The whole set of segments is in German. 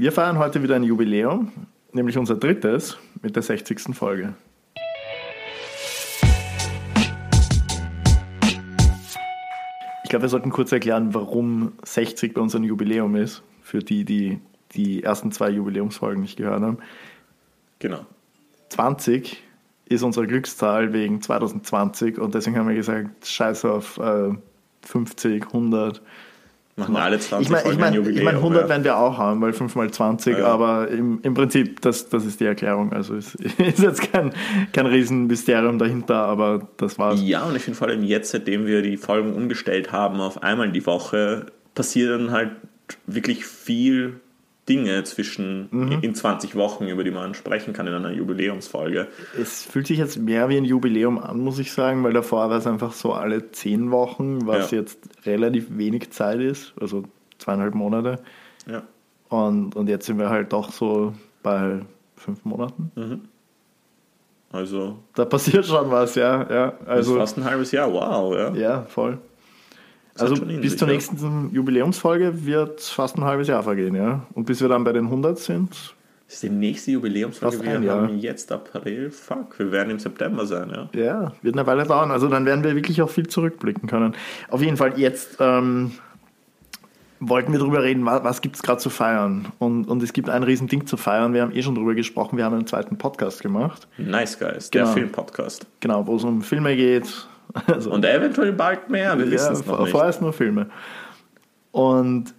Wir feiern heute wieder ein Jubiläum, nämlich unser drittes mit der 60. Folge. Ich glaube, wir sollten kurz erklären, warum 60 bei uns ein Jubiläum ist, für die, die die ersten zwei Jubiläumsfolgen nicht gehört haben. Genau. 20 ist unsere Glückszahl wegen 2020 und deswegen haben wir gesagt, scheiß auf äh, 50, 100. Machen wir alle 20 Ich meine, ich mein, ich Jubiläum, mein, 100 ja. werden wir auch haben, weil 5 mal 20, Ja. aber im, im Prinzip, das, das ist die Erklärung. Also es ist jetzt kein, kein Riesenmysterium dahinter, aber das war's. Ja, und ich finde vor allem jetzt, seitdem wir die Folgen umgestellt haben auf einmal die Woche, passieren halt wirklich viel Dinge zwischen Mhm. in 20 Wochen, über die man sprechen kann in einer Jubiläumsfolge. Es fühlt sich jetzt mehr wie ein Jubiläum an, muss ich sagen, weil davor war es einfach so alle 10 Wochen, was Ja. jetzt relativ wenig Zeit ist, also zweieinhalb Monate. Ja. Und, und jetzt sind wir halt doch so bei fünf Monaten. Also, Da passiert schon was, ja. ja. Also, fast ein halbes Jahr, wow, ja. ja, voll. Also bis zur nächsten Jubiläumsfolge wird fast ein halbes Jahr vergehen, ja. Und bis wir dann bei den 100 sind, Das ist die nächste Jubiläumsfolge. Fast Wir Jahr. haben jetzt April. Fuck, wir werden im September sein, ja. ja, wird eine Weile dauern. Also dann werden wir wirklich auch viel zurückblicken können. Auf jeden Fall jetzt ähm, wollten wir darüber reden, was, was gibt es gerade zu feiern. Und, und es gibt ein Riesending zu feiern. Wir haben eh schon darüber gesprochen. Wir haben einen zweiten Podcast gemacht. Nice Guys, der Genau. Filmpodcast. Genau, wo es um Filme geht. Also, Und eventuell bald mehr, wir wissen es noch vor- nicht. Vorerst nur Filme. Und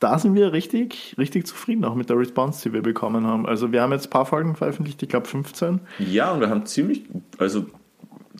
da sind wir richtig, richtig zufrieden auch mit der Response, die wir bekommen haben. Also wir haben jetzt ein paar Folgen veröffentlicht, ich glaube 15. Ja, und wir haben ziemlich, also,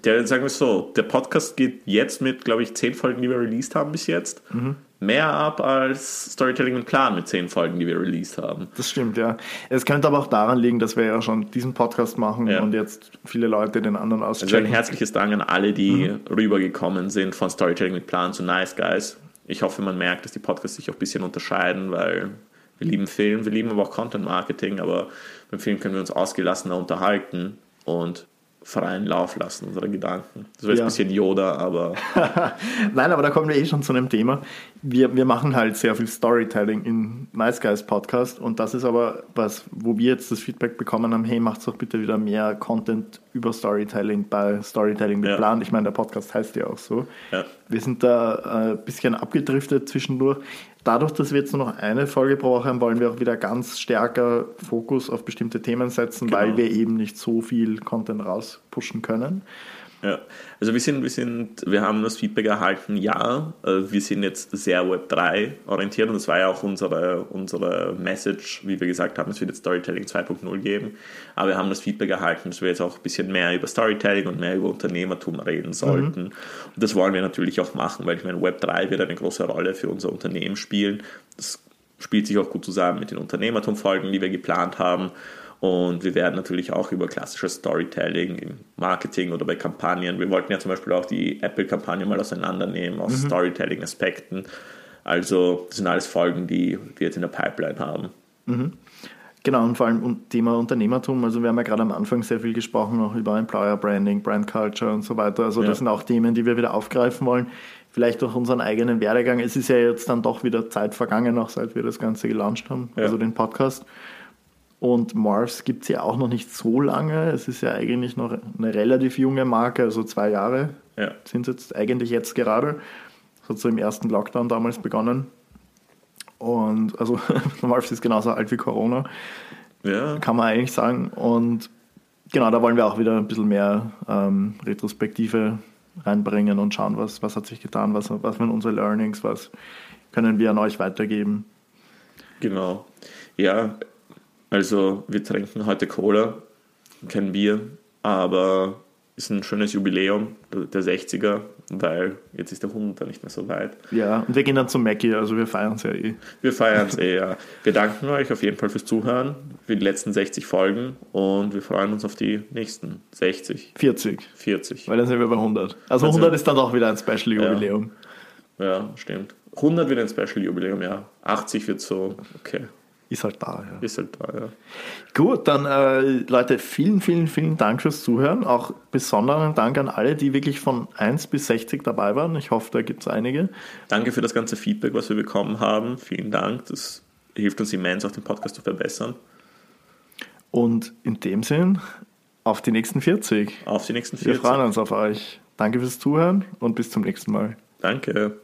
der, sagen wir so, der Podcast geht jetzt mit, glaube ich, 10 Folgen, die wir released haben bis jetzt, Mhm. Mehr ab als Storytelling mit Plan mit 10 Folgen, die wir released haben. Das stimmt, ja. Es könnte aber auch daran liegen, dass wir ja schon diesen Podcast machen Ja. und jetzt viele Leute den anderen Also ein auschecken. herzliches Dank an alle, die Mhm. rübergekommen sind von Storytelling mit Plan zu Nice Guys. Ich hoffe, man merkt, dass die Podcasts sich auch ein bisschen unterscheiden, weil wir lieben Film, wir lieben aber auch Content Marketing, aber beim Film können wir uns ausgelassener unterhalten und freien Lauf lassen, unsere Gedanken. Das jetzt Ja. ein bisschen Yoda, aber Nein, aber da kommen wir eh schon zu einem Thema. Wir, wir machen halt sehr viel Storytelling in Nice Guys Podcast und das ist aber was, wo wir jetzt das Feedback bekommen haben, hey, macht doch bitte wieder mehr Content über Storytelling bei Storytelling mit Ja. Plan. Ich meine, der Podcast heißt ja auch so. ja. Wir sind da äh, ein bisschen abgedriftet zwischendurch. Dadurch, dass wir jetzt nur noch eine Folge pro Woche haben, wollen wir auch wieder ganz stärker Fokus auf bestimmte Themen setzen, Genau. weil wir eben nicht so viel Content rauspushen können. Ja, also wir sind, wir sind, wir haben das Feedback erhalten, ja, äh, wir sind jetzt sehr Web 3 orientiert und das war ja auch unsere, unsere Message, wie wir gesagt haben, es wird jetzt Storytelling 2.0 geben, aber wir haben das Feedback erhalten, dass wir jetzt auch ein bisschen mehr über Storytelling und mehr über Unternehmertum reden sollten. Und das wollen wir natürlich auch machen, weil ich meine, Web 3 wird eine große Rolle für unser Unternehmen spielen, das spielt sich auch gut zusammen mit den Unternehmertum-Folgen, die wir geplant haben. Und wir werden natürlich auch über klassisches Storytelling im Marketing oder bei Kampagnen. Wir wollten ja zum Beispiel auch die Apple-Kampagne mal auseinandernehmen aus Storytelling-Aspekten. Also, das sind alles Folgen, die wir jetzt in der Pipeline haben. Genau, und vor allem Thema Unternehmertum. Also wir haben ja gerade am Anfang sehr viel gesprochen, auch über Employer Branding, Brand Culture und so weiter. Also Ja. das sind auch Themen, die wir wieder aufgreifen wollen. Vielleicht durch unseren eigenen Werdegang. Es ist ja jetzt dann doch wieder Zeit vergangen, auch seit wir das Ganze gelauncht haben, Ja. also den Podcast. Und Mars gibt es ja auch noch nicht so lange. Es ist ja eigentlich noch eine relativ junge Marke, also zwei Jahre Ja. sind es jetzt eigentlich jetzt gerade. So im ersten Lockdown damals begonnen. Und also Mars ist genauso alt wie Corona Ja, kann man eigentlich sagen. Und genau, da wollen wir auch wieder ein bisschen mehr ähm, Retrospektive reinbringen und schauen, was, was hat sich getan, was, was waren unsere Learnings, was können wir an euch weitergeben. genau. Ja, also wir trinken heute Cola, kein Bier, aber ist ein schönes Jubiläum, der 60er, weil jetzt ist der 100er nicht mehr so weit. Ja, und wir gehen dann zum Mackie, also wir feiern es ja eh. Wir feiern es eh, ja. Wir danken euch auf jeden Fall fürs Zuhören, für die letzten 60 Folgen und wir freuen uns auf die nächsten 60, 40, 40. weil dann sind wir bei 100. Also Also- 100 ist dann doch wieder ein Special-Jubiläum. Ja, stimmt. 100 wird ein Special-Jubiläum, ja. 80 wird so, okay, Ist halt da, ja. ist halt da, ja. Gut, dann äh, Leute, vielen, vielen, vielen Dank fürs Zuhören. Auch besonderen Dank an alle, die wirklich von 1 bis 60 dabei waren. Ich hoffe, da gibt es einige. Danke für das ganze Feedback, was wir bekommen haben. Vielen Dank. Das hilft uns immens, auch den Podcast zu verbessern. Und in dem Sinn, auf die nächsten 40. Auf die nächsten Wir 40. freuen uns auf euch. Danke fürs Zuhören und bis zum nächsten Mal. Danke.